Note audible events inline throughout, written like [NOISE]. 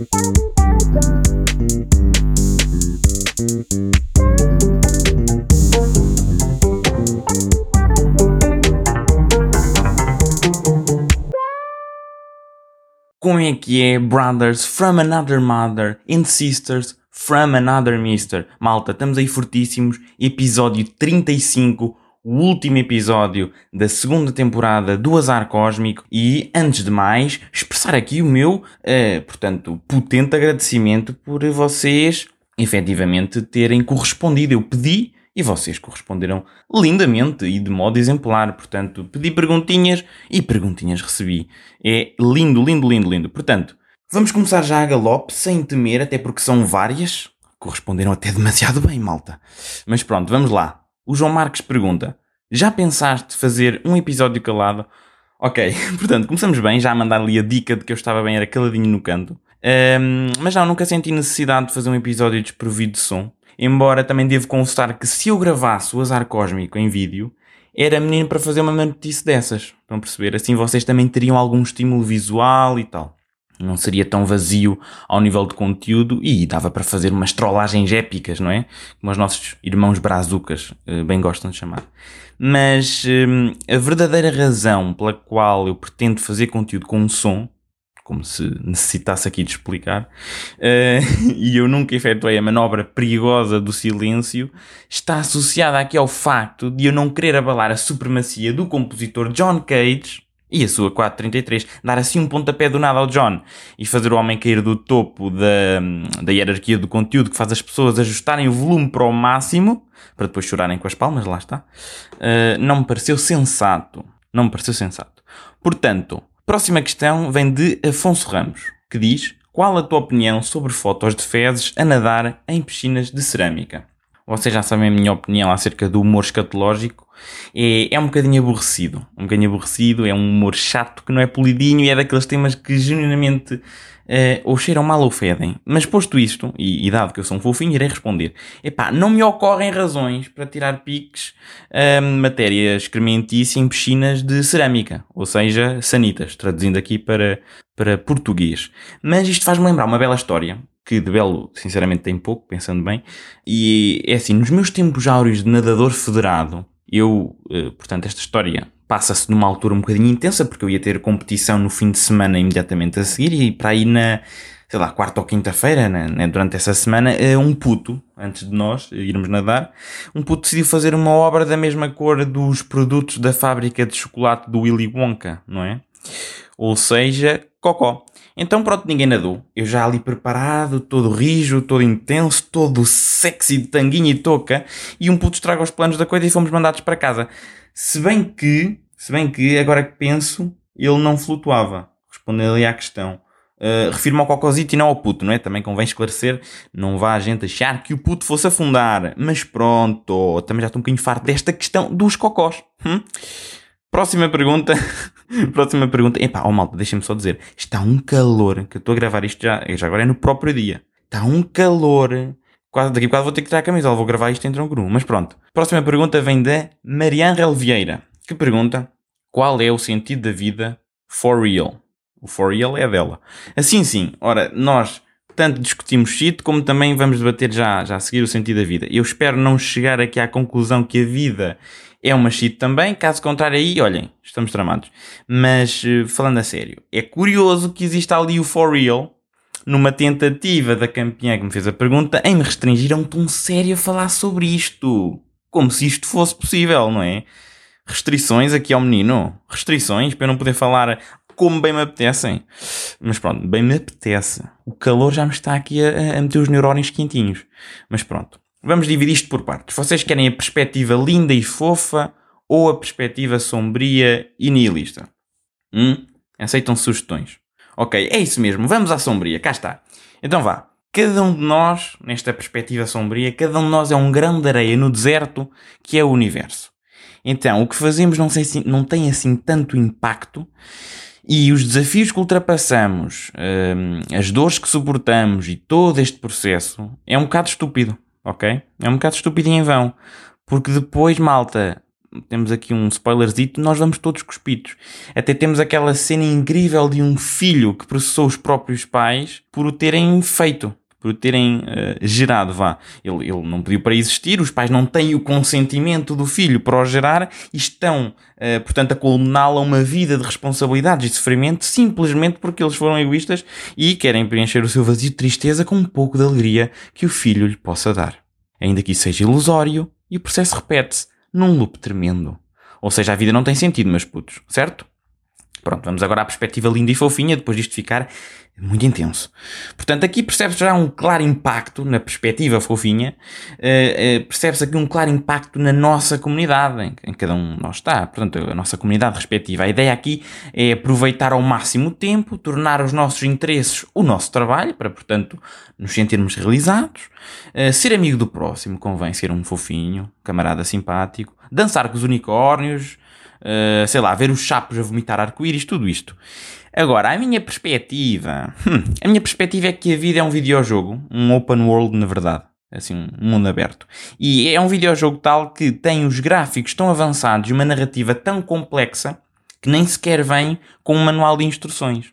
Como é que é, brothers from another mother and sisters from another mister? Malta, estamos aí fortíssimos. Episódio 35, o último episódio da segunda temporada do Azar Cósmico. E, antes de mais, expressar aqui o meu, uh, portanto, potente agradecimento por vocês efetivamente terem correspondido. Eu pedi e vocês corresponderam lindamente e de modo exemplar. Portanto, pedi perguntinhas e perguntinhas recebi. É lindo, lindo, lindo, lindo. Portanto, vamos começar já a galope, sem temer, até porque são várias. Corresponderam até demasiado bem, malta. Mas pronto, vamos lá. O João Marques pergunta: Já pensaste fazer um episódio calado? Ok, [LAUGHS] portanto, começamos bem, já a mandar ali a dica de que eu estava bem, era caladinho no canto. Um, mas não, nunca senti necessidade de fazer um episódio desprovido de som. Embora também devo confessar que se eu gravasse o Azar Cósmico em vídeo, era menino para fazer uma notícia dessas. Estão a perceber? Assim vocês também teriam algum estímulo visual e tal. Não seria tão vazio ao nível de conteúdo e dava para fazer umas trollagens épicas, não é? Como os nossos irmãos brazucas eh, bem gostam de chamar. Mas hum, a verdadeira razão pela qual eu pretendo fazer conteúdo com som como se necessitasse aqui de explicar, uh, [LAUGHS] e eu nunca efetuei a manobra perigosa do silêncio, está associada aqui ao facto de eu não querer abalar a supremacia do compositor John Cage e a sua 433, dar assim um pontapé do nada ao John e fazer o homem cair do topo da, da hierarquia do conteúdo que faz as pessoas ajustarem o volume para o máximo, para depois chorarem com as palmas, lá está, uh, não me pareceu sensato. Não me pareceu sensato. Portanto, Próxima questão vem de Afonso Ramos, que diz: Qual a tua opinião sobre fotos de fezes a nadar em piscinas de cerâmica? Vocês já sabem a minha opinião acerca do humor escatológico. É, é um bocadinho aborrecido. Um bocadinho aborrecido, é um humor chato que não é polidinho e é daqueles temas que genuinamente uh, ou cheiram mal ou fedem. Mas posto isto, e, e, dado que eu sou um fofinho, irei responder. Epá, não me ocorrem razões para tirar piques uh, matéria excrementícia em piscinas de cerâmica, ou seja, sanitas, traduzindo aqui para, para português. Mas isto faz-me lembrar uma bela história, que de belo, sinceramente, tem pouco, pensando bem. E é assim, nos meus tempos áureos de nadador federado, eu, uh, portanto, esta história passa-se numa altura um bocadinho intensa, porque eu ia ter competição no fim de semana imediatamente a seguir, e para aí na, sei lá, quarta ou quinta-feira, né, né, durante essa semana, eh, um puto, antes de nós irmos nadar, um puto decidiu fazer uma obra da mesma cor dos produtos da fábrica de chocolate do Willy Wonka, não é? Ou seja, cocó. Então pronto, ninguém nadou. Eu já ali preparado, todo rijo, todo intenso, todo sexy de tanguinha e touca, e um puto estraga os planos da coisa e fomos mandados para casa. Se bem que, se bem que, agora que penso, ele não flutuava. Respondendo ali à questão. Uh, refiro-me ao cocosito e não ao puto, não é? Também convém esclarecer, não vá a gente achar que o puto fosse afundar. Mas pronto, também já estou um bocadinho farto desta questão dos cocós. Hum? Próxima pergunta. [LAUGHS] Próxima pergunta. Epá, oh malta, deixem-me só dizer. Está um calor, que eu estou a gravar isto já, já agora é no próprio dia. Está um calor Quase, daqui a bocado vou ter que tirar a camisola, vou gravar isto por um. Mas pronto. Próxima pergunta vem da Marianne Vieira, que pergunta qual é o sentido da vida for real? O for real é dela. Assim sim, ora, nós tanto discutimos shit como também vamos debater já, já a seguir o sentido da vida. Eu espero não chegar aqui à conclusão que a vida é uma shit também, caso contrário aí, olhem, estamos tramados. Mas eh, falando a sério, é curioso que exista ali o for real, numa tentativa da campeã que me fez a pergunta em me restringir a um tom sério a falar sobre isto. Como se isto fosse possível, não é? Restrições aqui ao menino. Restrições para eu não poder falar como bem me apetecem. Mas pronto, bem me apetece. O calor já me está aqui a, a meter os neurónios quentinhos. Mas pronto. Vamos dividir isto por partes. Vocês querem a perspectiva linda e fofa ou a perspectiva sombria e nihilista? Hum? Aceitam sugestões? Ok, é isso mesmo, vamos à sombria, cá está. Então vá. Cada um de nós, nesta perspectiva sombria, cada um de nós é um grão de areia no deserto que é o universo. Então, o que fazemos não, sei, não tem assim tanto impacto e os desafios que ultrapassamos, hum, as dores que suportamos e todo este processo é um bocado estúpido, ok? É um bocado estúpido e em vão. Porque depois, malta, temos aqui um spoilerzito, nós vamos todos cuspidos. Até temos aquela cena incrível de um filho que processou os próprios pais por o terem feito por terem uh, gerado, vá. Ele, ele não pediu para existir, os pais não têm o consentimento do filho para o gerar e estão, uh, portanto, a condená-lo a uma vida de responsabilidades e sofrimento simplesmente porque eles foram egoístas e querem preencher o seu vazio de tristeza com um pouco de alegria que o filho lhe possa dar. Ainda que isso seja ilusório e o processo repete-se num loop tremendo. Ou seja, a vida não tem sentido, meus putos, certo? Pronto, vamos agora à perspectiva linda e fofinha, depois disto ficar muito intenso. Portanto, aqui percebe-se já um claro impacto na perspectiva fofinha, uh, uh, percebe-se aqui um claro impacto na nossa comunidade, em, em cada um de nós está, portanto, a nossa comunidade respectiva. A ideia aqui é aproveitar ao máximo o tempo, tornar os nossos interesses o nosso trabalho, para, portanto, nos sentirmos realizados, uh, ser amigo do próximo, convém ser um fofinho, camarada simpático, dançar com os unicórnios, sei lá, ver os chapos a vomitar arco-íris, tudo isto. Agora, a minha perspectiva. Hum, a minha perspectiva é que a vida é um videojogo, um open world, na verdade. Assim, um mundo aberto. E é um videojogo tal que tem os gráficos tão avançados e uma narrativa tão complexa que nem sequer vem com um manual de instruções.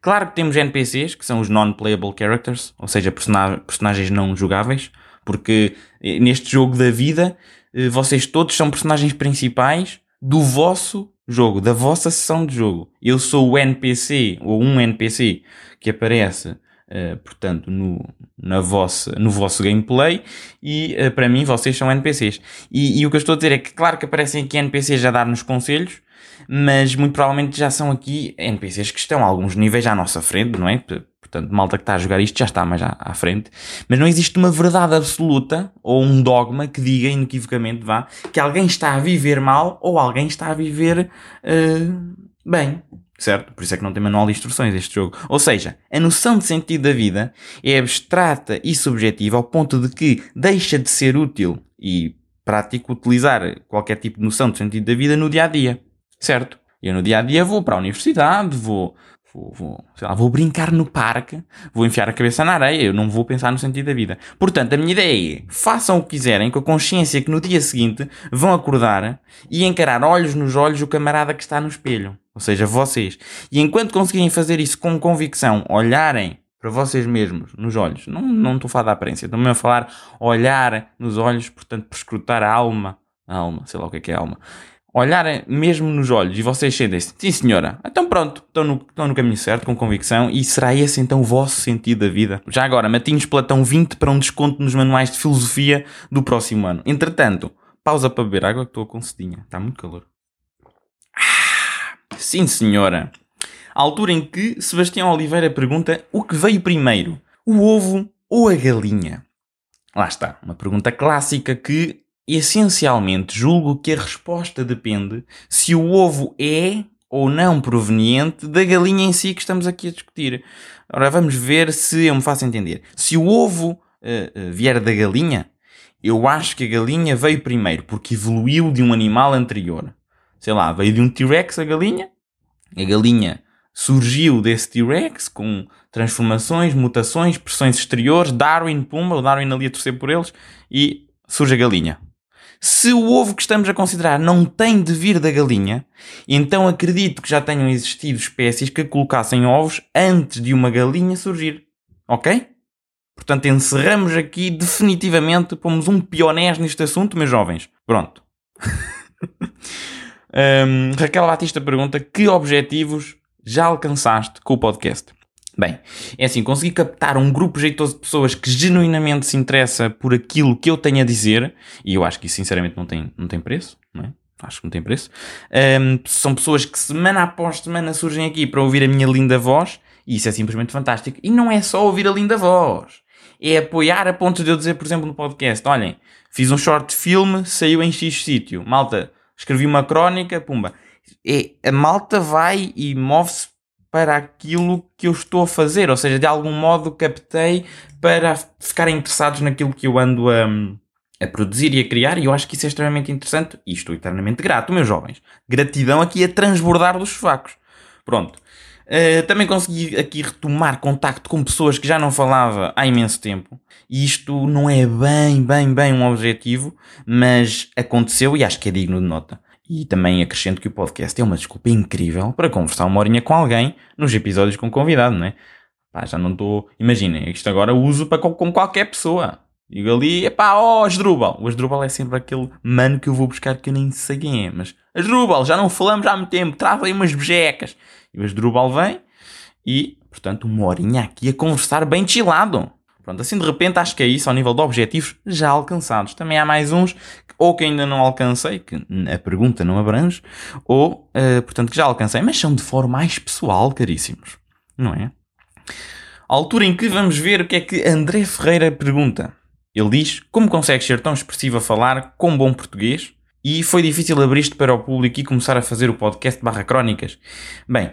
Claro que temos NPCs, que são os non-playable characters, ou seja, personagens não jogáveis, porque eh, neste jogo da vida eh, vocês todos são personagens principais do vosso jogo, da vossa sessão de jogo. Eu sou o NPC, ou um NPC, que aparece, uh, portanto, no, na vossa, no vosso gameplay, e uh, para mim vocês são NPCs. E, e, o que eu estou a dizer é que, claro que aparecem aqui NPCs a dar-nos conselhos, mas muito provavelmente já são aqui NPCs que estão a alguns níveis à nossa frente, não é? Portanto, malta que está a jogar isto já está mais à, à, frente. Mas não existe uma verdade absoluta ou um dogma que diga inequivocamente, vá, que alguém está a viver mal ou alguém está a viver uh, bem. Certo? Por isso é que não tem manual de instruções este jogo. Ou seja, a noção de sentido da vida é abstrata e subjetiva ao ponto de que deixa de ser útil e prático utilizar qualquer tipo de noção de sentido da vida no dia a dia. Certo? Eu no dia a dia vou para a universidade, vou Vou, vou, lá, vou brincar no parque, vou enfiar a cabeça na areia, eu não vou pensar no sentido da vida. Portanto, a minha ideia é, façam o que quiserem com a consciência que no dia seguinte vão acordar e encarar olhos nos olhos o camarada que está no espelho. Ou seja, vocês. E enquanto conseguirem fazer isso com convicção, olharem para vocês mesmos nos olhos, não, não estou a falar da aparência, estou mesmo a falar olhar nos olhos, portanto, prescrutar a alma, a alma, sei lá o que é que é a alma olharem mesmo nos olhos e vocês sentem-se, sim senhora, então pronto, estão no, estão no caminho certo, com convicção, e será esse então o vosso sentido da vida? Já agora, Matinhos Platão 20 para um desconto nos manuais de filosofia do próximo ano. Entretanto, pausa para beber água que estou com cedinha, está muito calor. Ah, sim senhora. A altura em que Sebastião Oliveira pergunta o que veio primeiro, o ovo ou a galinha? Lá está, uma pergunta clássica que essencialmente julgo que a resposta depende se o ovo é ou não proveniente da galinha em si que estamos aqui a discutir. Ora, vamos ver se eu me faço entender. Se o ovo uh, vier da galinha, eu acho que a galinha veio primeiro porque evoluiu de um animal anterior. Sei lá, veio de um T-Rex a galinha, a galinha surgiu desse T-Rex com transformações, mutações, pressões exteriores, Darwin, pumba, o Darwin ali a torcer por eles, e surge a galinha. Se o ovo que estamos a considerar não tem de vir da galinha, então acredito que já tenham existido espécies que colocassem ovos antes de uma galinha surgir. Ok? Portanto, encerramos aqui definitivamente, pomos um pionés neste assunto, meus jovens. Pronto. [LAUGHS] um, Raquel Batista pergunta: que objetivos já alcançaste com o podcast? Bem, é assim, consegui captar um grupo jeitoso de pessoas que genuinamente se interessa por aquilo que eu tenho a dizer, e eu acho que isso sinceramente não tem, não tem preço, não é? Acho que não tem preço. Um, são pessoas que semana após semana surgem aqui para ouvir a minha linda voz, e isso é simplesmente fantástico. E não é só ouvir a linda voz, é apoiar a ponto de eu dizer, por exemplo, no podcast: olhem, fiz um short film, saiu em X sítio, malta, escrevi uma crónica, pumba. É, a malta vai e move-se para aquilo que eu estou a fazer, ou seja, de algum modo captei para ficarem interessados naquilo que eu ando a, a produzir e a criar, e eu acho que isso é extremamente interessante e estou eternamente grato, meus jovens. Gratidão aqui a transbordar dos sovacos. Pronto. Uh, também consegui aqui retomar contacto com pessoas que já não falava há imenso tempo. E isto não é bem, bem, bem um objetivo, mas aconteceu e acho que é digno de nota. E também acrescento que o podcast é uma desculpa incrível para conversar uma horinha com alguém nos episódios com convidado, não é? Pá, já não estou. Imaginem, isto agora uso para com qualquer pessoa. Digo ali, epá, ó, oh, Asdrubal. O Asdrubal é sempre aquele mano que eu vou buscar que eu nem sei quem é. Mas, Asdrubal, já não falamos há muito tempo, traz aí umas bejecas. E o Asdrubal vem e, portanto, uma horinha aqui a conversar bem chilado. Pronto, assim de repente acho que é isso ao nível de objetivos já alcançados. Também há mais uns, ou que ainda não alcancei, que a pergunta não abrange, ou, uh, portanto, que já alcancei, mas são de forma mais pessoal, caríssimos. Não é? A altura em que vamos ver o que é que André Ferreira pergunta. Ele diz: Como consegues ser tão expressivo a falar com bom português? E foi difícil abrir isto para o público e começar a fazer o podcast barra crónicas? Bem,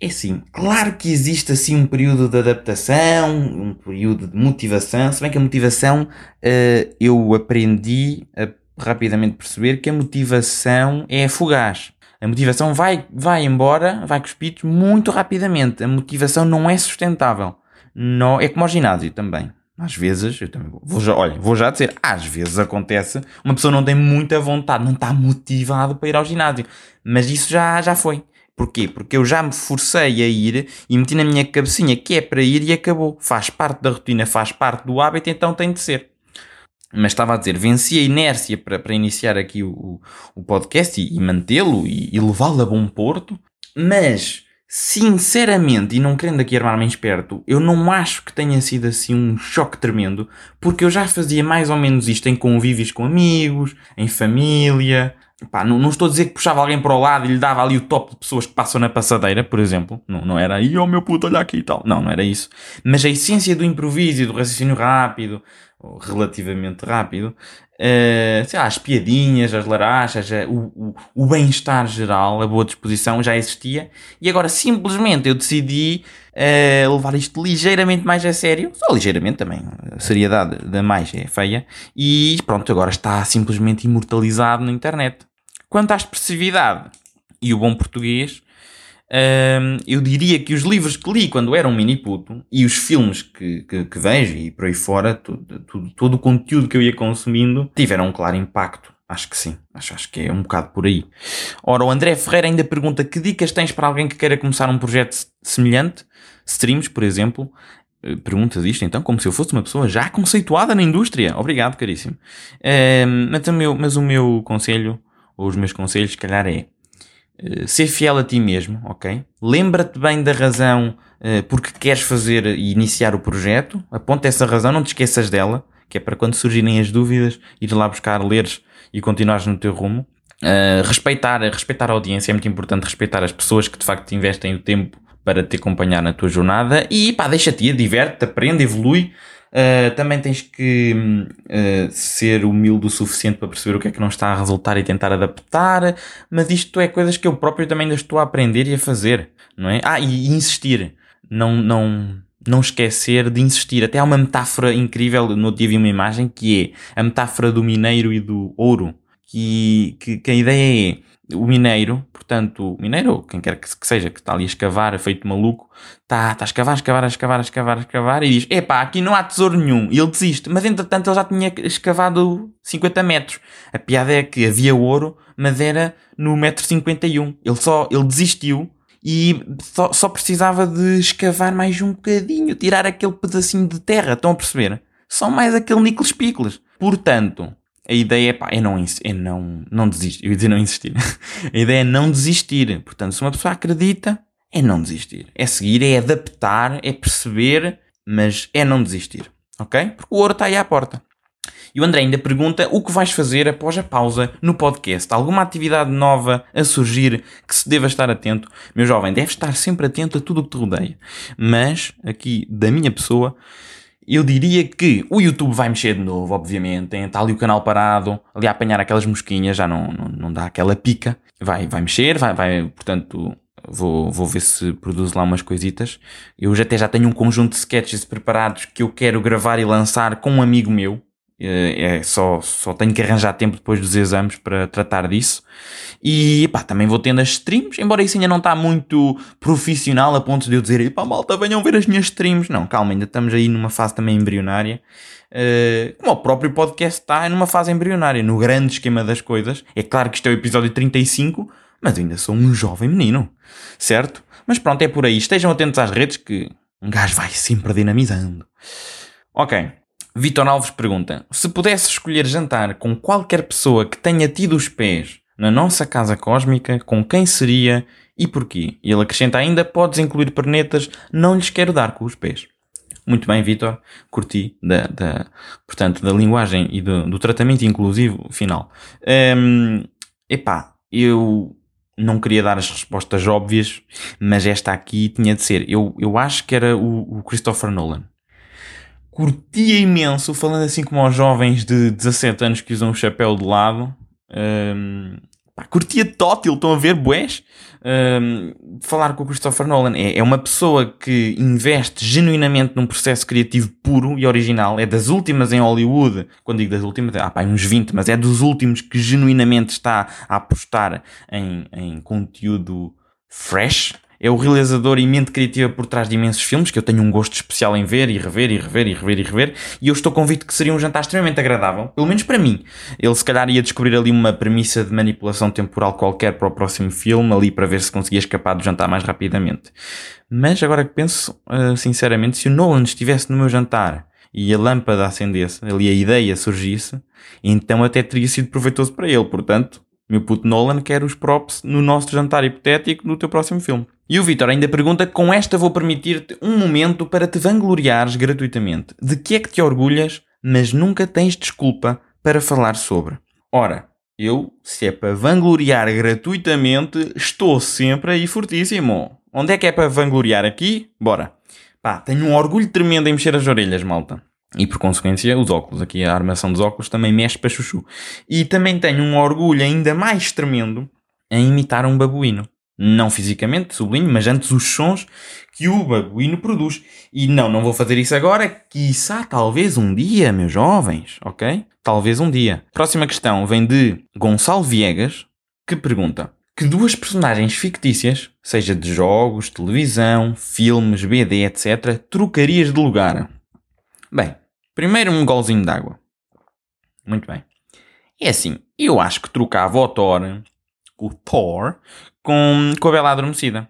é assim, claro que existe assim um período de adaptação, um período de motivação, se bem que a motivação uh, eu aprendi a rapidamente perceber que a motivação é fugaz. A motivação vai, vai embora, vai com os pitos muito rapidamente. A motivação não é sustentável. Não, é como ao ginásio também. Às vezes, eu também vou já, olha, vou já dizer, às vezes acontece, uma pessoa não tem muita vontade, não está motivado para ir ao ginásio. Mas isso já, já foi. Porquê? Porque eu já me forcei a ir e meti na minha cabecinha que é para ir e acabou. Faz parte da rotina, faz parte do hábito, então tem de ser. Mas estava a dizer, venci a inércia para, para iniciar aqui o, o podcast e, mantê-lo e, e levá-lo a bom porto, mas sinceramente, e não querendo aqui armar-me esperto, eu não acho que tenha sido assim um choque tremendo, porque eu já fazia mais ou menos isto em convívios com amigos, em família. Pá, não, não estou a dizer que puxava alguém para o lado e lhe dava ali o top de pessoas que passam na passadeira, por exemplo. Não, não era aí, oh meu puto, olha aqui e tal. Não, não era isso. Mas a essência do improviso e do raciocínio rápido, relativamente rápido, uh, sei lá, as piadinhas, as larachas, o, o, o bem-estar geral, a boa disposição já existia e agora simplesmente eu decidi uh, levar isto ligeiramente mais a sério, só ligeiramente também, a seriedade da mais é feia, e pronto, agora está simplesmente imortalizado na internet. Quanto à expressividade e o bom português, um, eu diria que os livros que li quando era um mini puto e os filmes que, que, que vejo e por aí fora, tudo, tudo, todo o conteúdo que eu ia consumindo, tiveram um claro impacto. Acho que sim, acho, acho que é um bocado por aí. Ora, o André Ferreira ainda pergunta que dicas tens para alguém que queira começar um projeto semelhante, streams, por exemplo. Eh, perguntas isto então, como se eu fosse uma pessoa já conceituada na indústria. Obrigado, caríssimo. Um, mas, o meu, mas o meu conselho, ou os meus conselhos, se calhar é eh, ser fiel a ti mesmo, ok? Lembra-te bem da razão uh, porque queres fazer e iniciar o projeto, aponta essa razão, não te esqueças dela, que é para quando surgirem as dúvidas, ir lá buscar, leres e continuares no teu rumo. Uh, respeitar, respeitar a audiência, é muito importante respeitar as pessoas que de facto investem o tempo para te acompanhar na tua jornada e pá, deixa-te ir, diverte-te, aprende, evolui. Uh, também tens que uh, ser humilde o suficiente para perceber o que é que não está a resultar e tentar adaptar, mas isto é coisas que eu próprio também ainda estou a aprender e a fazer, não é? Ah, e, insistir. Não, não, não esquecer de insistir. Até há uma metáfora incrível, no dia vi uma imagem, que é a metáfora do mineiro e do ouro. Que, que, que a ideia é o mineiro, portanto, o mineiro, ou quem quer que seja, que está ali a escavar, feito maluco, está, está a escavar, a escavar, a escavar, a escavar, a escavar, e diz: Epá, aqui não há tesouro nenhum. E ele desiste. Mas entretanto ele já tinha escavado 50 metros. A piada é que havia ouro, mas era no metro 51. Ele só, ele desistiu e só, só precisava de escavar mais um bocadinho, tirar aquele pedacinho de terra. Estão a perceber? Só mais aquele níqueles picles. Portanto, a ideia é, pá, é não, é não, não desistir. Eu ia dizer não insistir. [LAUGHS] a ideia é não desistir. Portanto, se uma pessoa acredita, é não desistir. É seguir, é adaptar, é perceber, mas é não desistir. Ok? Porque o ouro está aí à porta. E o André ainda pergunta o que vais fazer após a pausa no podcast. Alguma atividade nova a surgir que se deva estar atento? Meu jovem, deve estar sempre atento a tudo o que te rodeia. Mas, aqui da minha pessoa, eu diria que o YouTube vai mexer de novo, obviamente. Está ali o canal parado, ali a apanhar aquelas mosquinhas, já não, não, não dá aquela pica. Vai, vai mexer, vai, vai, portanto, vou, vou ver se produzo lá umas coisitas. Eu até já tenho um conjunto de sketches preparados que eu quero gravar e lançar com um amigo meu. É só, só tenho que arranjar tempo depois dos exames para tratar disso. E pá, também vou tendo as streams, embora isso ainda não está muito profissional a ponto de eu dizer, pá, malta, venham ver as minhas streams. Não, calma, ainda estamos aí numa fase também embrionária. Uh, como o próprio podcast está, numa fase embrionária, no grande esquema das coisas. É claro que isto é o episódio 35, mas ainda sou um jovem menino, certo? Mas pronto, é por aí. Estejam atentos às redes que um gajo vai sempre dinamizando. Ok. Vitor Alves pergunta: Se pudesse escolher jantar com qualquer pessoa que tenha tido os pés na nossa casa cósmica, com quem seria e porquê? E ele acrescenta ainda: Podes incluir pernetas, não lhes quero dar com os pés. Muito bem, Vitor. Curti da, da, portanto, da linguagem e do, do tratamento inclusivo final. Um, epá, eu não queria dar as respostas óbvias, mas esta aqui tinha de ser. Eu, eu acho que era o, o Christopher Nolan curtia imenso, falando assim como aos jovens de 17 anos que usam o chapéu de lado. Um, pá, curtia tótil, estão a ver, bués? Um, falar com o Christopher Nolan é, é uma pessoa que investe genuinamente num processo criativo puro e original. É das últimas em Hollywood, quando digo das últimas, ah pá, uns 20, mas é dos últimos que genuinamente está a apostar em, em conteúdo fresh é o realizador e mente criativa por trás de imensos filmes, que eu tenho um gosto especial em ver e rever e rever e rever e rever, e eu estou convicto que seria um jantar extremamente agradável, pelo menos para mim. Ele se calhar ia descobrir ali uma premissa de manipulação temporal qualquer para o próximo filme, ali para ver se conseguia escapar do jantar mais rapidamente. Mas agora que penso, uh, sinceramente, se o Nolan estivesse no meu jantar e a lâmpada acendesse, ali a ideia surgisse, então até teria sido proveitoso para ele. Portanto, meu puto Nolan quer os props no nosso jantar hipotético no teu próximo filme. E o Vitor ainda pergunta: com esta vou permitir-te um momento para te vangloriares gratuitamente. De que é que te orgulhas, mas nunca tens desculpa para falar sobre? Ora, eu, se é para vangloriar gratuitamente, estou sempre aí fortíssimo. Onde é que é para vangloriar aqui? Bora. Pá, tenho um orgulho tremendo em mexer as orelhas, malta. E por consequência, os óculos. Aqui a armação dos óculos também mexe para chuchu. E também tenho um orgulho ainda mais tremendo em imitar um babuíno. Não fisicamente, sublinho, mas antes os sons que o babuíno produz. E não, não vou fazer isso agora. Quiçá, talvez um dia, meus jovens, ok? Talvez um dia. Próxima questão vem de Gonçalo Viegas, que pergunta: Que duas personagens fictícias, seja de jogos, televisão, filmes, BD, etc., trocarias de lugar? Bem, primeiro um golzinho d'água. Muito bem. É assim, eu acho que trocava o Thor, o Thor, com, com a Bela Adormecida.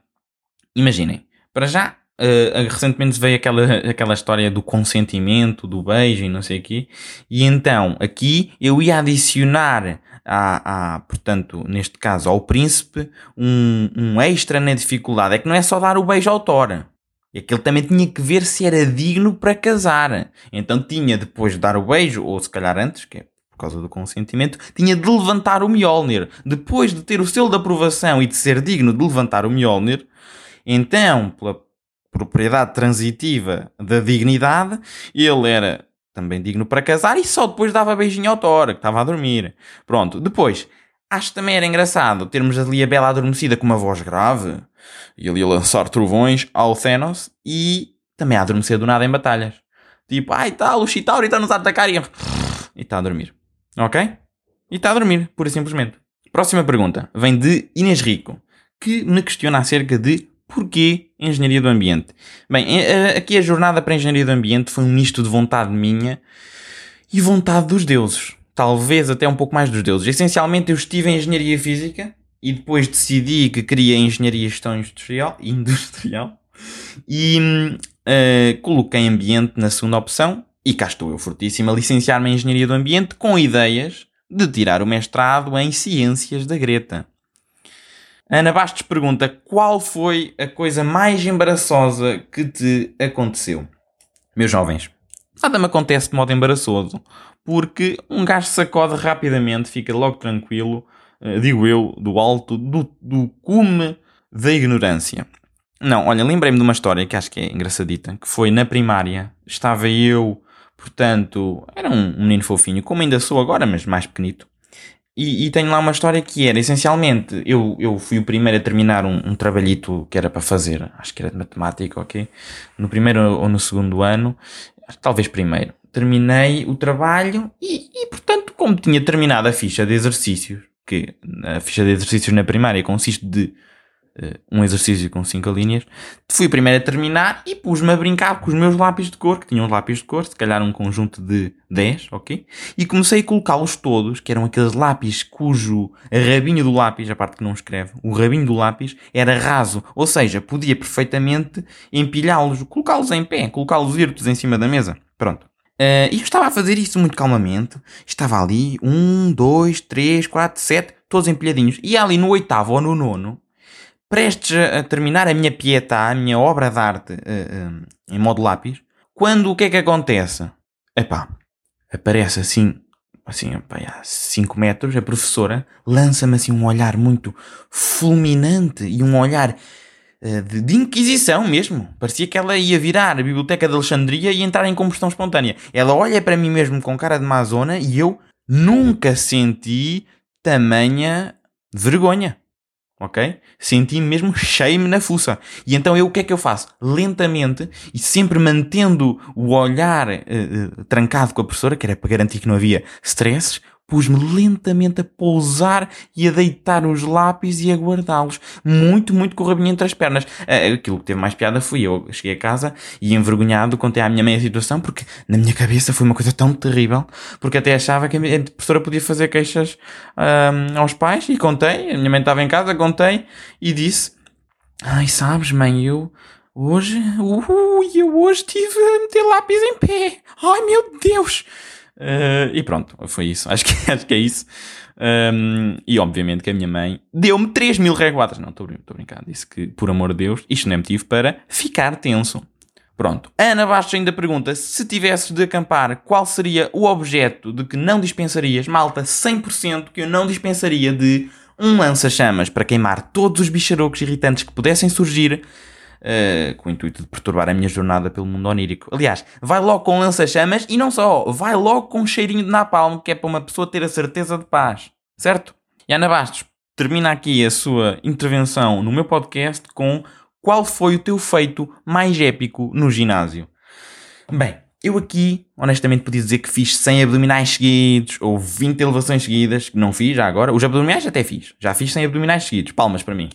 Imaginem, para já, uh, recentemente veio aquela, aquela história do consentimento, do beijo e não sei o quê, e então aqui eu ia adicionar a, a, portanto, neste caso, ao príncipe, um, um extra na dificuldade. É que não é só dar o beijo ao Thor. É que ele também tinha que ver se era digno para casar. Então tinha depois de dar o beijo, ou se calhar antes, que é por causa do consentimento, tinha de levantar o Mjolnir. Depois de ter o selo de aprovação e de ser digno de levantar o Mjolnir, então, pela propriedade transitiva da dignidade, ele era também digno para casar e só depois dava beijinho ao Thor, que estava a dormir. Pronto, depois, acho que também era engraçado termos ali a Bela adormecida com uma voz grave e ali a lançar trovões ao Thanos e também a adormecer do nada em batalhas. Tipo, ai tal, o Chitauri está-nos a atacar e... e está a dormir. Ok? E está a dormir, pura e simplesmente. Próxima pergunta vem de Inês Rico, que me questiona acerca de porquê Engenharia do Ambiente. Bem, aqui a jornada para a Engenharia do Ambiente foi um misto de vontade minha e vontade dos deuses. Talvez até um pouco mais dos deuses. Essencialmente eu estive em Engenharia Física e depois decidi que queria Engenharia e Gestão Industrial, [LAUGHS] industrial e uh, coloquei Ambiente na segunda opção e cá estou eu fortíssimo a licenciar-me em Engenharia do Ambiente com ideias de tirar o mestrado em Ciências da Greta. Ana Bastos pergunta qual foi a coisa mais embaraçosa que te aconteceu? Meus jovens, nada me acontece de modo embaraçoso, porque um gajo sacode rapidamente, fica logo tranquilo, digo eu, do alto, do, do cume da ignorância. Não, olha, lembrei-me de uma história que acho que é engraçadita, que foi na primária, estava eu Portanto, era um, menino fofinho, como ainda sou agora, mas mais pequenito. E, e, tenho lá uma história que era, essencialmente, eu, eu fui o primeiro a terminar um, um, trabalhito que era para fazer, acho que era de matemática, ok? No primeiro ou no segundo ano, talvez primeiro. Terminei o trabalho e, e, portanto, como tinha terminado a ficha de exercícios, que a ficha de exercícios na primária consiste de uh, um exercício com cinco linhas, fui primeiro a terminar e pus-me a brincar com os meus lápis de cor, que tinham lápis de cor, se calhar um conjunto de 10, ok? E comecei a colocá-los todos, que eram aqueles lápis cujo rabinho do lápis, a parte que não escreve, o rabinho do lápis era raso, ou seja, podia perfeitamente empilhá-los, colocá-los em pé, colocá-los irtos em cima da mesa. Pronto. Uh, e eu estava a fazer isso muito calmamente. Estava ali, um, dois, três, quatro, sete, todos empilhadinhos. E ali no oitavo ou no nono, prestes a terminar a minha pieta, a minha obra de arte uh, uh, em modo lápis, quando o que é que acontece? Epá, aparece assim, assim, a 5 metros, a professora lança-me assim um olhar muito fulminante e um olhar de, de, inquisição mesmo. Parecia que ela ia virar a Biblioteca de Alexandria e entrar em combustão espontânea. Ela olha para mim mesmo com cara de mazona e eu nunca senti tamanha vergonha ok? Senti mesmo shame na fuça. E então eu o que é que eu faço? Lentamente e sempre mantendo o olhar uh, uh, trancado com a professora, que era para garantir que não havia stresses, pus-me lentamente a pousar e a deitar os lápis e a guardá-los. Muito, muito com o rabinho entre as pernas. Uh, aquilo que teve mais piada fui eu. Cheguei a casa e envergonhado contei à minha mãe a situação porque na minha cabeça foi uma coisa tão terrível porque até achava que a professora podia fazer queixas uh, aos pais e contei. A minha mãe estava em casa, contei e disse Ai, sabes mãe, eu... Hoje, ui, eu hoje estive a meter lápis em pé. Ai meu Deus! Uh, e pronto, foi isso. Acho que, [LAUGHS] acho que é isso. Um, e obviamente que a minha mãe deu-me 3 mil reguadas. Não, estou a brincar. Disse que, por amor de Deus, isto não é motivo para ficar tenso. Pronto. Ana Bastos ainda pergunta: se tivesses de acampar, qual seria o objeto de que não dispensarias? Malta, 100% que eu não dispensaria de um lança-chamas para queimar todos os bicharocos irritantes que pudessem surgir uh, com o intuito de perturbar a minha jornada pelo mundo onírico. Aliás, vai logo com lança-chamas e não só, vai logo com um cheirinho de napalm, que é para uma pessoa ter a certeza de paz. Certo? E Ana Bastos termina aqui a sua intervenção no meu podcast com qual foi o teu feito mais épico no ginásio? Bem, eu aqui, honestamente, podia dizer que fiz 100 abdominais seguidos ou 20 elevações seguidas, que não fiz já agora. Os abdominais até fiz. Já fiz 100 abdominais seguidos. Palmas para mim.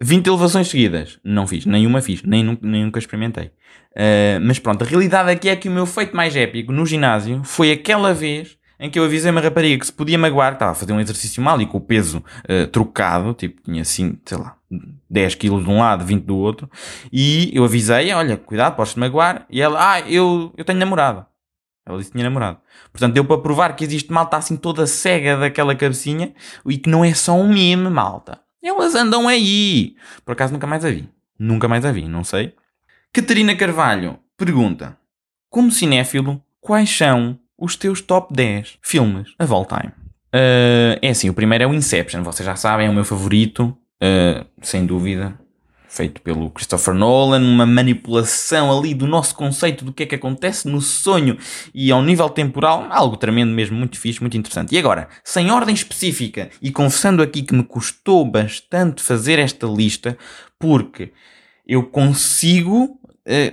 20 elevações seguidas. Não fiz, nenhuma fiz, nem, nem nunca experimentei. Uh, mas pronto, a realidade aqui é que o meu feito mais épico no ginásio foi aquela vez em que eu avisei uma rapariga que se podia magoar, estava a fazer um exercício mal e com o peso uh, trocado, tipo, tinha assim, sei lá, 10 quilos de um lado, 20 do outro, e eu avisei, olha, cuidado, podes-te magoar, e ela, ah, eu, eu tenho namorado. Ela disse que tinha namorado. Portanto, deu para provar que existe malta assim toda cega daquela cabecinha e que não é só um meme, malta. Elas andam aí. Por acaso nunca mais a vi. Nunca mais a vi, não sei. Catarina Carvalho pergunta: Como cinéfilo, quais são os teus top 10 filmes of all time? Uh, é assim, o primeiro é o Inception, vocês já sabem, é o meu favorito, uh, sem dúvida feito pelo Christopher Nolan, uma manipulação ali do nosso conceito do que é que acontece no sonho e ao nível temporal, algo tremendo mesmo, muito fixe, muito interessante. E agora, sem ordem específica e confessando aqui que me custou bastante fazer esta lista, porque eu consigo. Eh,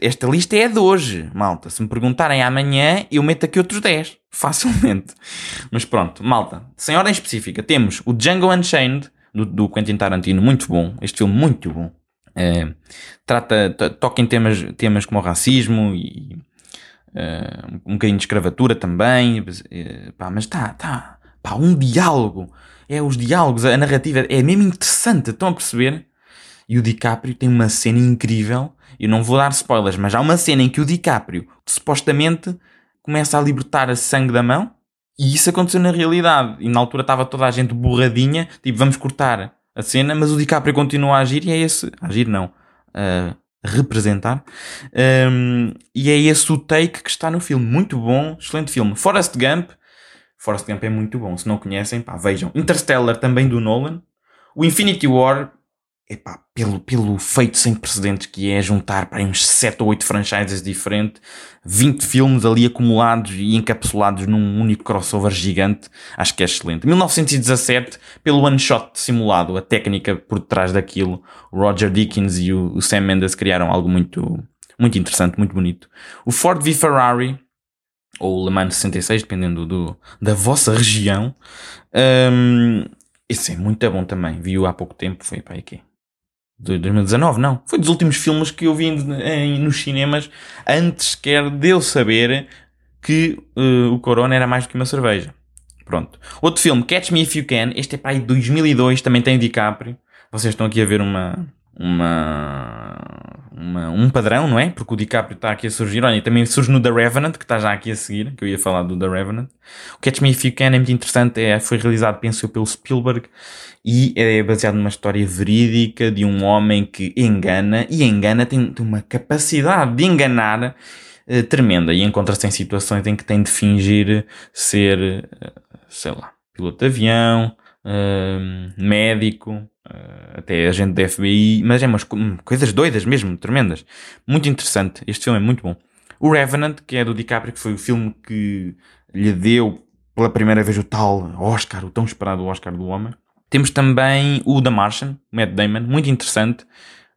esta lista é de hoje, malta. Se me perguntarem amanhã, eu meto aqui outros 10. [LAUGHS] Facilmente. Mas pronto, malta. Sem ordem específica, temos o Django Unchained, do, do Quentin Tarantino, muito bom. Este filme, muito bom. É, trata, toca em temas, temas como o racismo e uh, um bocadinho de escravatura também. Uh, pá, mas está, tá, pá, um diálogo. É os diálogos, a narrativa é mesmo interessante, estão a perceber? E o DiCaprio tem uma cena incrível. Eu não vou dar spoilers, mas há uma cena em que o DiCaprio supostamente começa a libertar a sangue da mão e isso aconteceu na realidade. E na altura estava toda a gente borradinha, tipo, vamos cortar a cena, mas o DiCaprio continua a agir e é esse. Agir não. A representar. Um, e é esse o take que está no filme. Muito bom, excelente filme. Forrest Gump. Forrest Gump é muito bom. Se não conhecem, pá, vejam. Interstellar também do Nolan. O Infinity War epá, pelo, pelo feito sem precedentes que é juntar para uns 7 ou 8 franchises diferentes, 20 filmes ali acumulados e encapsulados num único crossover gigante, acho que é excelente. 1917, pelo one shot simulado, a técnica por detrás daquilo, o Roger Dickens e o, o Sam Mendes criaram algo muito, Muito interessante, muito bonito. O Ford v Ferrari, ou Le Mans 66, dependendo do, da vossa região. Um, esse é muito bom também. Vi-o há pouco tempo, foi para aqui. De 2019, não. Foi dos últimos filmes que eu vi em, em, nos cinemas antes quer de eu saber que uh, o Corona era mais do que uma cerveja. Pronto. Outro filme, Catch Me If You Can. Este é para aí de 2002, também tem DiCaprio. Vocês estão aqui a ver uma, uma, uma, um padrão, não é? Porque o DiCaprio está aqui a surgir. Olha, também surge no The Revenant, que está já aqui a seguir, que eu ia falar do The Revenant. O Catch Me If You Can é muito interessante, é, foi realizado, penso eu, pelo Spielberg e é baseado numa história verídica de um homem que engana, e engana, tem, tem uma capacidade de enganar eh, tremenda e encontra-se em situações em que tem de fingir ser, eh, sei lá, piloto de avião, médico, uh, até agente da FBI, mas é umas coisas doidas mesmo, tremendas. Muito interessante. Este filme é muito bom. O Revenant, que é do DiCaprio, que foi o filme que lhe deu pela primeira vez o tal Oscar, o tão esperado Oscar do homem. Temos também o The Martian, Matt Damon, muito interessante.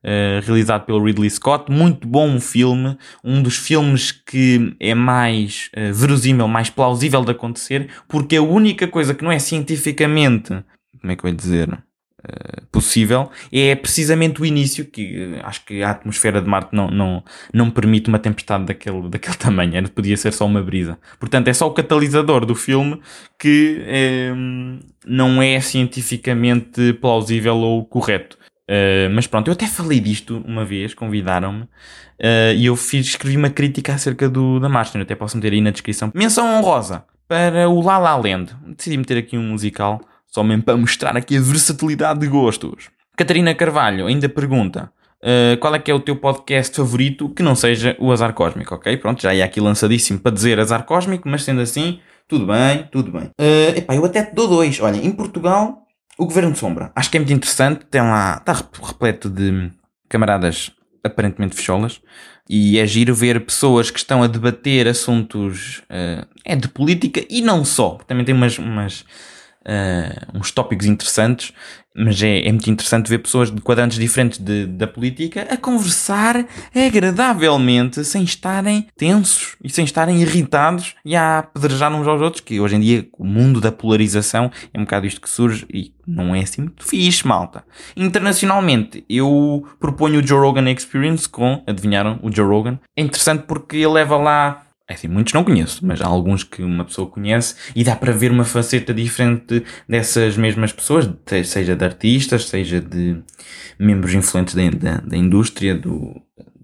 Uh, realizado pelo Ridley Scott. Muito bom filme, um dos filmes que é mais uh, verosímil, mais plausível de acontecer, porque a única coisa que não é cientificamente, como é que eu ia dizer, uh, possível, é precisamente o início, que acho que a atmosfera de Marte não, não, não permite uma tempestade daquele, [LAUGHS] daquele tamanho, Era, podia ser só uma brisa. Portanto, é só o catalisador do filme que não é cientificamente plausível ou correto. Uh, mas pronto, eu até falei disto uma vez, convidaram-me, uh, e eu fiz, escrevi uma crítica acerca do, da Martin, até posso meter aí na descrição. Menção honrosa para o La La Land. Decidi meter aqui um musical, só mesmo para mostrar aqui a versatilidade de gostos. Catarina Carvalho ainda pergunta, Uh, qual é que é o teu podcast favorito que não seja o Azar Cósmico, ok? Pronto, já ia aqui lançadíssimo para dizer Azar Cósmico, mas sendo assim, tudo bem, tudo bem. Uh, epá, eu até te dou dois. Olha, em Portugal o Governo de Sombra, acho que é muito interessante, tem lá, está repleto de camaradas aparentemente fecholas, e é giro ver pessoas que estão a debater assuntos uh, é de política e não só, também tem umas, umas uh, uns tópicos interessantes, mas é, é, muito interessante ver pessoas de quadrantes diferentes de, da política a conversar agradavelmente, sem estarem tensos e sem estarem irritados e a apedrejar uns aos outros, que hoje em dia o mundo da polarização é um bocado isto que surge e não é assim muito fixe, malta. Internacionalmente, eu proponho o Joe Rogan Experience com, adivinharam, o Joe Rogan. É interessante porque ele leva lá é assim, muitos não conheço, mas há alguns que uma pessoa conhece e dá para ver uma faceta diferente dessas mesmas pessoas, seja de artistas, seja de membros influentes da, da, da indústria, do,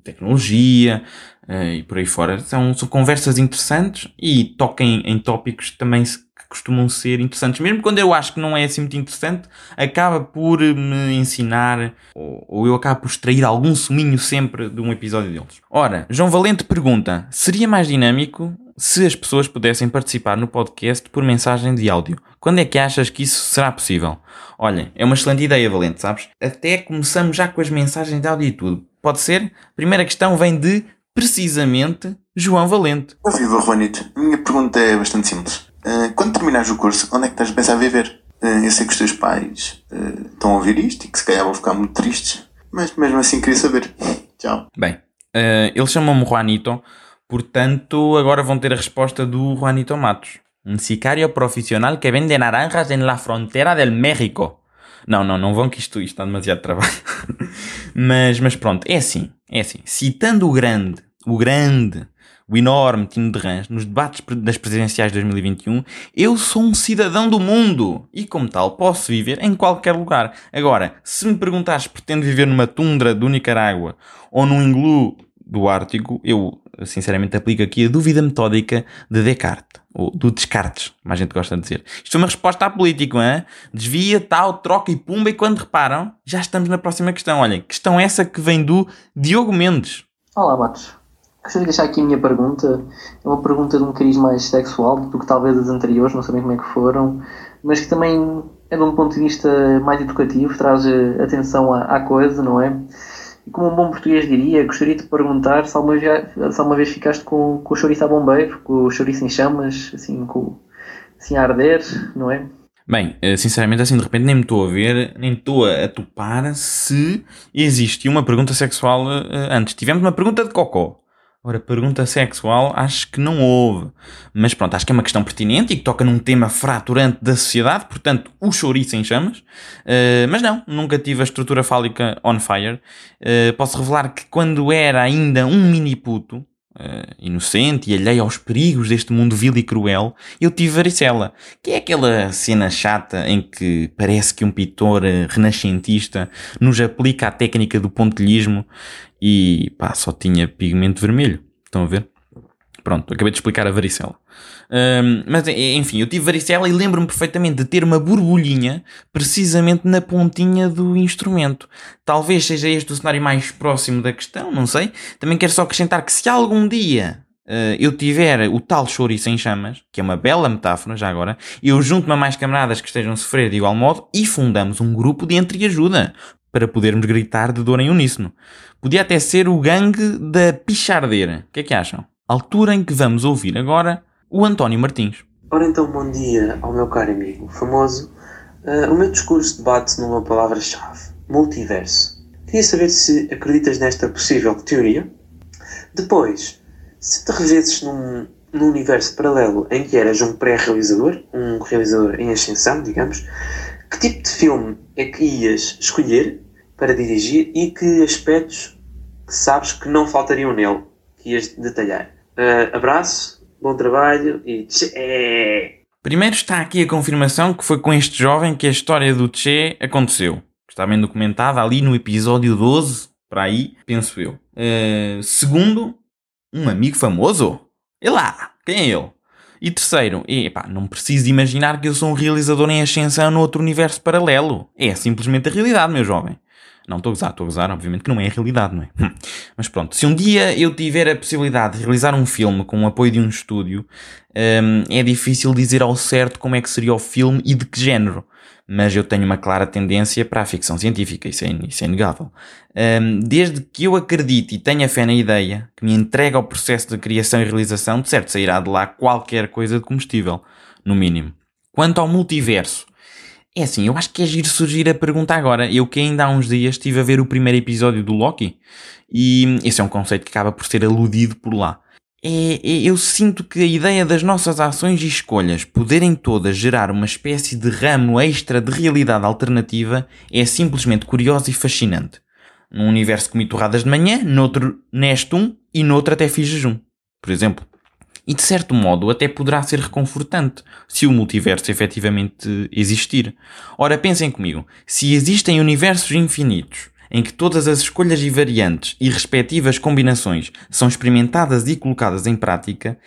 tecnologia uh, e por aí fora. São, são conversas interessantes e tocam em, tópicos também costumam ser interessantes. Mesmo quando eu acho que não é assim muito interessante, acaba por me ensinar, ou, ou eu acabo por extrair algum suminho sempre de um episódio deles. Ora, João Valente pergunta: seria mais dinâmico se as pessoas pudessem participar no podcast por mensagem de áudio? Quando é que achas que isso será possível? Olha, é uma excelente ideia, Valente, sabes? Até começamos já com as mensagens de áudio e tudo. Pode ser? Primeira questão vem de, precisamente, João Valente. Viva, Juanito. A minha pergunta é bastante simples. Uh, quando terminares o curso, onde é que estás a pensar a viver? Uh, eu sei que os teus pais uh, estão a ouvir isto e que se calhar vão ficar muito tristes, mas mesmo assim queria saber. [LAUGHS] Tchau. Bem, ele chamou-me Juanito, portanto agora vão ter a resposta do Juanito Matos. Um sicário profissional que vende naranjas em la frontera del México. Não, não, não vão que isto, isto está demasiado trabalho. [LAUGHS] mas, mas pronto, é assim, é assim. Citando o grande, o grande o enorme Tino de Rãs, nos debates das presidenciais de 2021, eu sou um cidadão do mundo e, como tal, posso viver em qualquer lugar. Agora, se me perguntares se pretendo viver numa tundra do Nicarágua ou num iglu do Ártico, eu sinceramente aplico aqui a dúvida metódica de Descartes, ou do Descartes, como a gente gosta de dizer. Isto é uma resposta a político, hein? desvia, tal, troca e pumba, e quando reparam, já estamos na próxima questão. Olhem, questão essa que vem do Diogo Mendes. Olá, Matos. Gostaria de deixar aqui a minha pergunta. É uma pergunta de um cariz mais sexual do que talvez as anteriores, não sabem como é que foram, mas que também é de um ponto de vista mais educativo, traz eh, atenção à, à coisa, não é? E como um bom português diria, gostaria de perguntar se alguma vez, se alguma vez ficaste com, com o chouriço a bombeiro, com o chouriço em chamas, assim, com, assim a arder, não é? Bem, eh, sinceramente, assim de repente nem me estou a ver, nem estou a topar se existe uma pergunta sexual eh, antes. Tivemos uma pergunta de cocó. Ora, pergunta sexual acho que não houve. Mas pronto, acho que é uma questão pertinente e que toca num tema fraturante da sociedade, portanto, o chouriço em chamas. Uh, mas não, nunca tive a estrutura fálica on fire. Uh, posso revelar que quando era ainda um mini puto, uh, inocente e alheio aos perigos deste mundo vil e cruel, eu tive varicela, que é aquela cena chata em que parece que um pintor uh, renascentista nos aplica a técnica do pontilhismo e pá, só tinha pigmento vermelho. Estão a ver? Pronto, acabei de explicar a varicela. Um, mas enfim, eu tive varicela e lembro-me perfeitamente de ter uma borbulhinha precisamente na pontinha do instrumento. Talvez seja este o cenário mais próximo da questão, não sei. Também quero só acrescentar que se algum dia uh, eu tiver o tal chouriço em chamas, que é uma bela metáfora já agora, eu junto-me a mais camaradas que estejam a sofrer de igual modo e fundamos um grupo de entreajuda para podermos gritar de dor em uníssono. Podia até ser o gangue da pichardeira. O que é que acham? Altura em que vamos ouvir agora o António Martins. Ora então, bom dia ao meu caro amigo famoso. Uh, o meu discurso debate numa palavra-chave: multiverso. Queria saber se acreditas nesta possível teoria. Depois, se te revesses num, num universo paralelo em que eras um pré-realizador, um realizador em ascensão, digamos, que tipo de filme é que ias escolher para dirigir e que aspectos sabes que não faltariam nele, que ias detalhar? Uh, abraço, bom trabalho e tchê! Primeiro está aqui a confirmação que foi com este jovem que a história do Tchê aconteceu. Está bem documentada ali no episódio 12, para aí, penso eu. Uh, segundo, um amigo famoso? E lá, quem é ele? E terceiro, epá, não preciso imaginar que eu sou um realizador em ascensão no outro universo paralelo. É simplesmente a realidade, meu jovem. Não estou a gozar, estou a gozar, obviamente que não é a realidade, não é? Hum. Mas pronto, se um dia eu tiver a possibilidade de realizar um filme com o apoio de um estúdio, um, é difícil dizer ao certo como é que seria o filme e de que género. Mas eu tenho uma clara tendência para a ficção científica, isso é, isso é inegável. Um, desde que eu acredite e tenha fé na ideia, que me entregue ao processo de criação e realização, de certo sairá de lá qualquer coisa de comestível, no mínimo. Quanto ao multiverso, é assim, eu acho que é giro surgir a pergunta agora. Eu que ainda há uns dias estive a ver o primeiro episódio do Loki e esse é um conceito que acaba por ser aludido por lá. É, é, eu sinto que a ideia das nossas ações e escolhas poderem todas gerar uma espécie de ramo extra de realidade alternativa é simplesmente curioso e fascinante. Num universo comi torradas de manhã, noutro neste um e noutro até fiz jejum. Por exemplo, e de certo modo até poderá ser reconfortante se o multiverso efetivamente existir. Ora, pensem comigo, se existem universos infinitos em que todas as escolhas e variantes e respectivas combinações são experimentadas e colocadas em prática,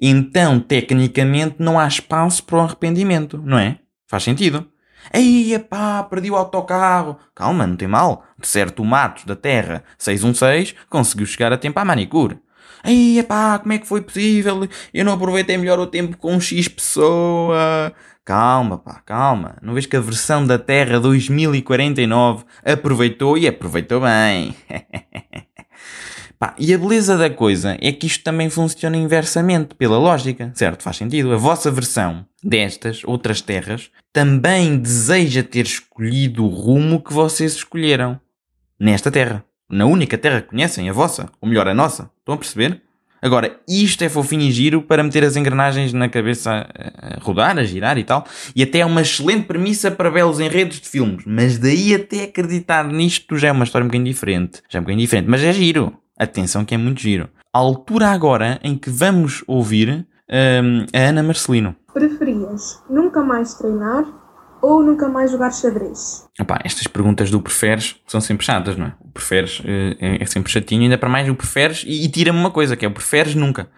então tecnicamente não há espaço para o arrependimento, não é? Faz sentido. Ei, pá, perdi o autocarro. Calma, não tem mal. De certo, o Matos da Terra 616 conseguiu chegar a tempo à manicure. Ei, pá, como é que foi possível? Eu não aproveitei melhor o tempo com X pessoa. Calma, pá, calma. Não vês que a versão da Terra 2049 aproveitou e aproveitou bem. [LAUGHS] pá, e a beleza da coisa é que isto também funciona inversamente, pela lógica, certo? Faz sentido. A vossa versão destas outras terras também deseja ter escolhido o rumo que vocês escolheram nesta terra na única terra que conhecem, a vossa, ou melhor, a nossa. Estão a perceber? Agora, isto é fofinho e giro para meter as engrenagens na cabeça a, a rodar, a girar e tal. E até é uma excelente premissa para belos enredos de filmes. Mas daí até acreditar nisto já é uma história um bocadinho diferente. Já é um bocadinho diferente, mas é giro. Atenção que é muito giro. A altura agora em que vamos ouvir um, a Ana Marcelino. Preferias nunca mais treinar ou nunca mais jogar xadrez? Opa, estas perguntas do preferes são sempre chatas, não é? O preferes uh, é, sempre chatinho, ainda para mais o preferes e, e tira-me uma coisa, que é o preferes nunca.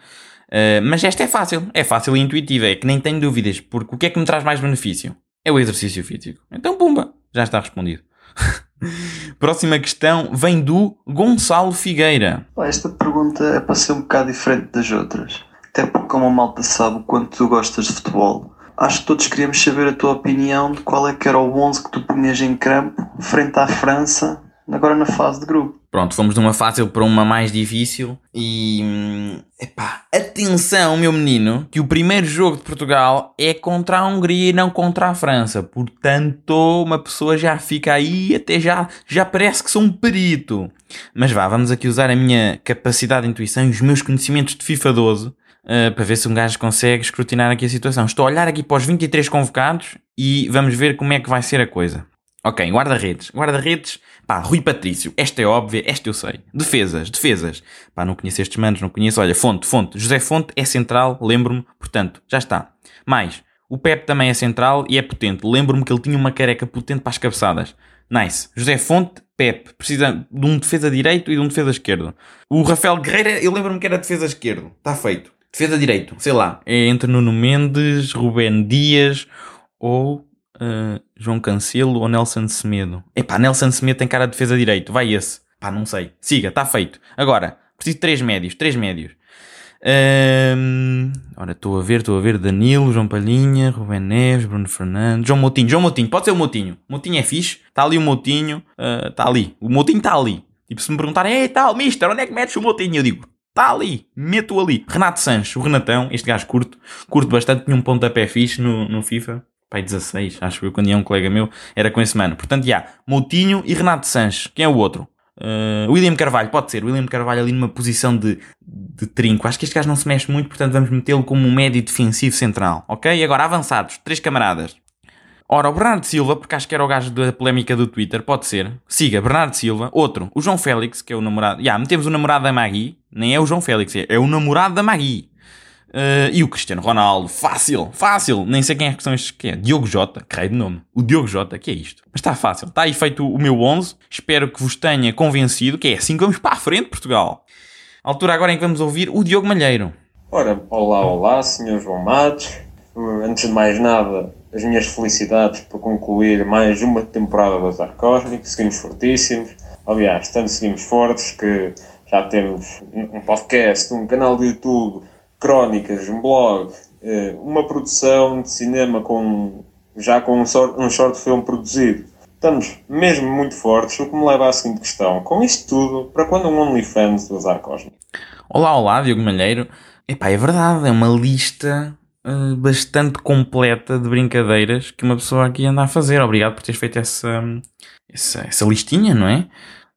Uh, mas esta é fácil, é fácil e intuitiva, é que nem tenho dúvidas, porque o que é que me traz mais benefício? É o exercício físico. Então, pumba, já está respondido. [LAUGHS] Próxima questão vem do Gonçalo Figueira. Esta pergunta é para ser um bocado diferente das outras. Até porque, como a malta sabe o quanto tu gostas de futebol, acho que todos queríamos saber a tua opinião de qual é que era o 11 que tu punhas em campo frente à França agora na fase de grupo. Pronto, fomos de uma fácil para uma mais difícil e. hum, Epá, atenção, meu menino, que o primeiro jogo de Portugal é contra a Hungria e não contra a França. Portanto, uma pessoa já fica aí, até já, já parece que sou um perito. Mas vá, vamos aqui usar a minha capacidade de intuição e os meus conhecimentos de FIFA 12 eh, para ver se um gajo consegue escrutinar aqui a situação. Estou a olhar aqui para os 23 convocados e vamos ver como é que vai ser a coisa. Ok, guarda-redes. Guarda-redes, pá, Rui Patrício. Esta é óbvia, esta eu sei. Defesas, defesas. Pá, não conheço estes manos, não conheço. Olha, Fonte, Fonte. José Fonte é central, lembro-me, portanto, já está. Mais, o Pepe também é central e é potente. Lembro-me que ele tinha uma careca potente para as cabeçadas. Nice. José Fonte, Pepe. Precisa de um defesa direito e de um defesa esquerdo. O Rafael Guerreira, eu lembro-me que era defesa esquerdo. Está feito. Defesa direito, sei lá. É entre Nuno Mendes, Rubén Dias ou Uh, João Cancelo ou Nelson Semedo? Epá, Nelson Semedo tem cara de defesa direito. Vai esse. Pá, não sei. Siga, está feito. Agora, preciso de três médios. Três médios. Ahm, ora, estou a ver, estou a ver Danilo, João Palhinha, Rubén Neves, Bruno Fernandes, João Moutinho. João Moutinho, pode ser o Moutinho. Moutinho é fixe. Está ali o Moutinho. Está ali. O Moutinho está ali. Tipo, se me perguntarem, ei, tal, mister, onde é que metes o Moutinho? Eu digo, está ali. Meto ali. Renato Sanches, o Renatão, este gajo curto. Curto bastante, tinha um pontapé fixe no, no FIFA pai 16, acho eu, quando ia um colega meu, era com esse mano. Portanto, já, Moutinho e Renato Sanches. Quem é o outro? Uh, William Carvalho, pode ser. William Carvalho ali numa posição de, de trinco. Acho que este gajo não se mexe muito, portanto vamos metê-lo como um médio defensivo central. Ok? Agora, avançados. Três camaradas. Ora, o Bernardo Silva, porque acho que era o gajo da polémica do Twitter, pode ser. Siga, Bernardo Silva. Outro, o João Félix, que é o namorado. Já, metemos o namorado da Magui. Nem é o João Félix, é, é o namorado da Magui. Uh, e o Cristiano Ronaldo, fácil, fácil. Nem sei quem é que são estes. Quem é? Diogo Jota, que de nome. O Diogo Jota, que é isto? Mas está fácil. Está aí feito o meu 11. Espero que vos tenha convencido que é assim que vamos para a frente, Portugal. A altura agora em que vamos ouvir o Diogo Malheiro. Ora, olá, olá, Sr. João Matos. Antes de mais nada, as minhas felicidades por concluir mais uma temporada do Azar Cósmico. Seguimos fortíssimos. Aliás, tanto seguimos fortes que já temos um podcast, um canal de YouTube, crónicas, um blog, eh, uma produção de cinema com já com um short, um short film produzido. Estamos mesmo muito fortes, o que me leva à seguinte questão. Com isto tudo, para quando um OnlyFans do Azar Cósmico? Olá, olá, Diogo Malheiro. Epá, é verdade, é uma lista uh, bastante completa de brincadeiras que uma pessoa aqui anda a fazer. Obrigado por teres feito essa, essa, essa listinha, não é?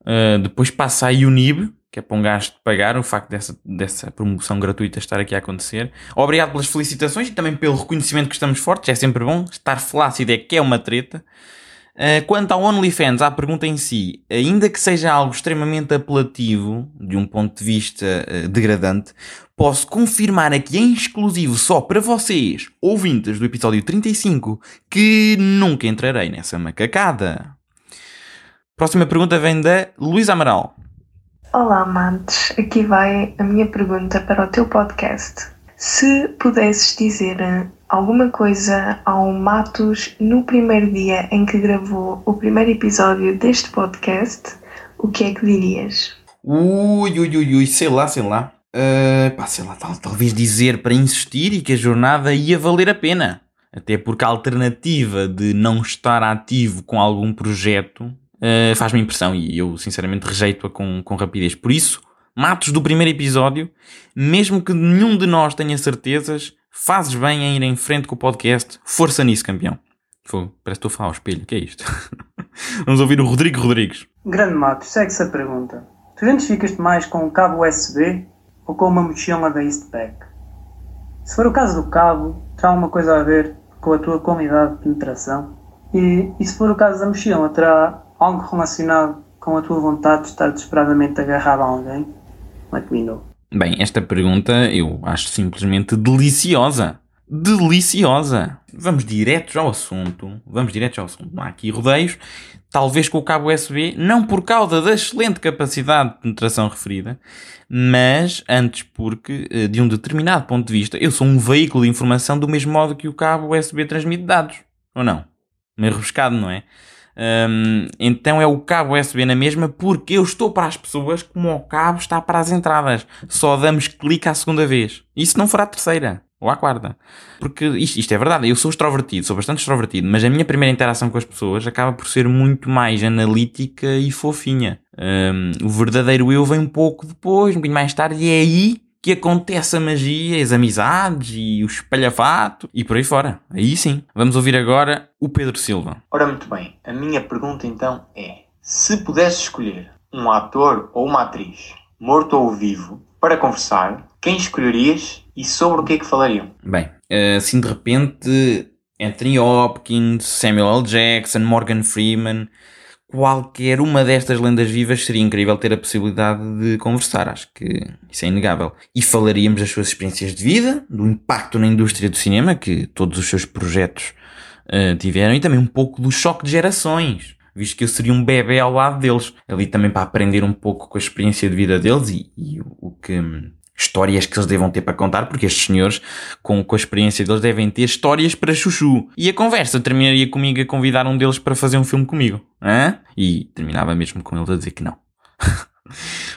Uh, depois passa a Unib, que é para um gajo de pagar o facto dessa, dessa promoção gratuita estar aqui a acontecer. Obrigado pelas felicitações e também pelo reconhecimento que estamos fortes, é sempre bom. Estar flácido é que é uma treta. Uh, quanto ao OnlyFans, à pergunta em si, ainda que seja algo extremamente apelativo, de um ponto de vista uh, degradante, posso confirmar aqui em exclusivo só para vocês, ouvintes do episódio 35, que nunca entrarei nessa macacada. Próxima pergunta vem da Luísa Amaral. Olá, amantes. Aqui vai a minha pergunta para o teu podcast. Se pudesses dizer eh, alguma coisa ao Matos no primeiro dia em que gravou o primeiro episódio deste podcast, o que é que dirias? Ui, ui, ui, ui, sei lá, sei lá. Uh, pá, sei lá, tal, talvez dizer para insistir e que a jornada ia valer a pena. Até porque a alternativa de não estar ativo com algum projeto uh, faz-me impressão e eu sinceramente rejeito-a com, com rapidez. Por isso, matos do primeiro episódio, mesmo que nenhum de nós tenha certezas, fazes bem em ir em frente com o podcast. Força nisso, campeão. Pô, parece que estou a falar ao espelho, que é isto? [LAUGHS] Vamos ouvir o Rodrigo Rodrigues. Grande Matos, segue-se a pergunta. Tu identificas-te mais com um cabo USB ou com uma mochila da Eastpak? Se for o caso do cabo, terá alguma coisa a ver com a tua qualidade de penetração? E, e se for o caso da mochila, terá algo relacionado com a tua vontade de estar desesperadamente agarrado a alguém? Let me know. Bem, esta pergunta eu acho simplesmente deliciosa. Deliciosa! Vamos direto ao assunto. Vamos direto ao assunto. Não há aqui rodeios. Talvez com o cabo USB, não por causa da excelente capacidade de penetração referida, mas antes porque, eh, de um determinado ponto de vista, eu sou um veículo de informação do mesmo modo que o cabo USB transmite dados. Ou não? Meio rebuscado, não é? Um, então é o cabo USB na mesma porque eu estou para as pessoas como o cabo está para as entradas. Só damos clique à segunda vez. Isso não fará a terceira. ou à quarta. Porque isto, isto, é verdade, eu sou extrovertido, sou bastante extrovertido, mas a minha primeira interação com as pessoas acaba por ser muito mais analítica e fofinha. Um, o verdadeiro eu vem um pouco depois, um bocadinho mais tarde, e é aí que acontece a magia, as amizades e o espalhafato e por aí fora. Aí sim. Vamos ouvir agora o Pedro Silva. Ora, muito bem. A minha pergunta então é: se pudesse escolher um ator ou uma atriz, morto ou vivo, para conversar, quem escolherias e sobre o que é que falariam? Bem, assim de repente, Anthony Hopkins, Samuel L. Jackson, Morgan Freeman qualquer uma destas lendas vivas seria incrível ter a possibilidade de conversar. Acho que isso é inegável. E falaríamos das suas experiências de vida, do impacto na indústria do cinema que todos os seus projetos uh, tiveram e também um pouco do choque de gerações. Visto que eu seria um bebê ao lado deles, ali também para aprender um pouco com a experiência de vida deles e, e o que histórias que eles devam ter para contar, porque estes senhores, com, com a experiência deles, devem ter histórias para chuchu. E a conversa terminaria comigo a convidar um deles para fazer um filme comigo. Hã? E terminava mesmo com eles a dizer que não. [LAUGHS]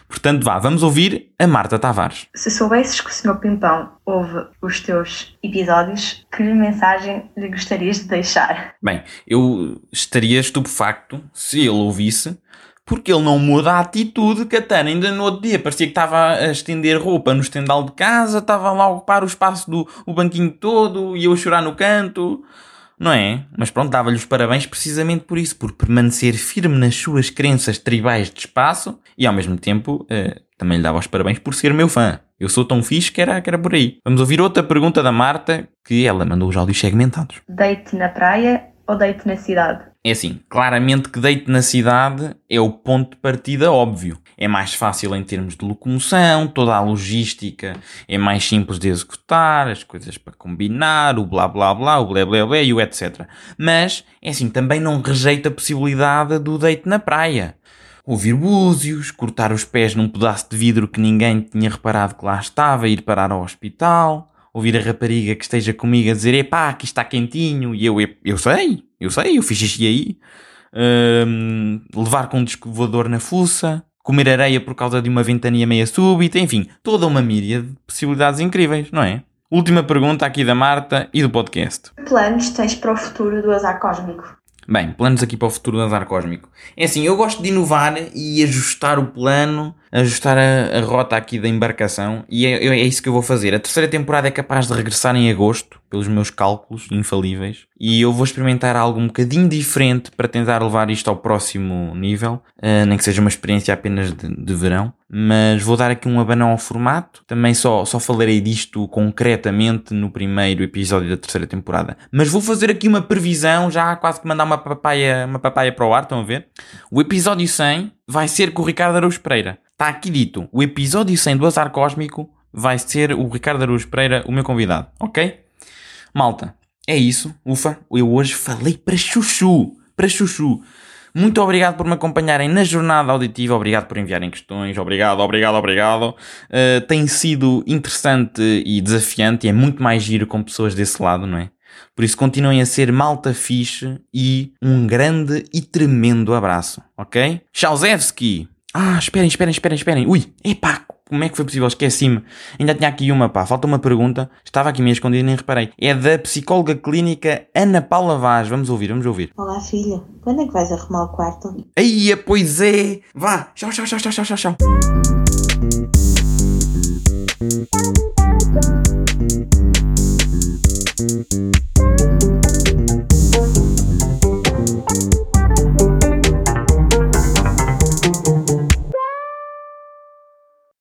Portanto, vá, vamos ouvir a Marta Tavares. Se soubesses que o Sr. Pimpão ouve os teus episódios, que mensagem lhe gostarias de deixar? Bem, eu estaria estupefacto se ele ouvisse porque ele não muda a atitude. Catana, ainda no outro dia parecia que estava a estender roupa no estendal de casa, estava lá a ocupar o espaço do o banquinho todo e eu a chorar no canto. Não é? Mas pronto, dava-lhe os parabéns precisamente por isso, por permanecer firme nas suas crenças tribais de espaço e ao mesmo tempo eh, também lhe dava os parabéns por ser meu fã. Eu sou tão fixe que era, que era por aí. Vamos ouvir outra pergunta da Marta, que ela mandou os áudios segmentados. Deite na praia ou deite na cidade? É assim, claramente que deite na cidade é o ponto de partida óbvio. É mais fácil em termos de locomoção, toda a logística é mais simples de executar, as coisas para combinar, o blá blá blá, o blé blé blé e o etc. Mas, é assim, também não rejeita a possibilidade do deite na praia. Ouvir búzios, cortar os pés num pedaço de vidro que ninguém tinha reparado que lá estava, ir parar ao hospital ouvir a rapariga que esteja comigo a dizer epá, aqui está quentinho, e eu, eu sei, eu sei, eu fiz xixi aí. Um, levar com um disco voador na fuça, comer areia por causa de uma ventania meia súbita, enfim, toda uma míria de possibilidades incríveis, não é? Última pergunta aqui da Marta e do podcast. Que planos tens para o futuro do azar cósmico? Bem, planos aqui para o futuro do azar cósmico. É assim, eu gosto de inovar e ajustar o plano ajustar a, a, rota aqui da embarcação e é, é, isso que eu vou fazer. A terceira temporada é capaz de regressar em agosto, pelos meus cálculos infalíveis, e eu vou experimentar algo um bocadinho diferente para tentar levar isto ao próximo nível, uh, nem que seja uma experiência apenas de, de, verão. Mas vou dar aqui um abanão ao formato. Também só, só falarei disto concretamente no primeiro episódio da terceira temporada. Mas vou fazer aqui uma previsão, já quase que mandar uma papaya, uma papaya para o ar, estão a ver? O episódio 100 vai ser com o Ricardo Araújo Pereira. Está aqui dito, o episódio 100 do Azar Cósmico vai ser o Ricardo Araújo Pereira o meu convidado, ok? Malta, é isso, ufa, eu hoje falei para chuchu, para chuchu. Muito obrigado por me acompanharem na jornada auditiva, obrigado por enviarem questões, obrigado, obrigado, obrigado. Uh, tem sido interessante e desafiante e é muito mais giro com pessoas desse lado, não é? Por isso continuem a ser malta fixe e um grande e tremendo abraço, ok? Chauzewski! Ah, esperem, esperem, esperem, esperem. Ui, epá, como é que foi possível? Esqueci-me. Ainda tinha aqui uma, pá. Falta uma pergunta. Estava aqui meio escondida e nem reparei. É da psicóloga clínica Ana Paula Vaz. Vamos ouvir, vamos ouvir. Olá, filha. Quando é que vais arrumar o quarto? Aí, pois é. Vá. Tchau, tchau, tchau, tchau, tchau, tchau.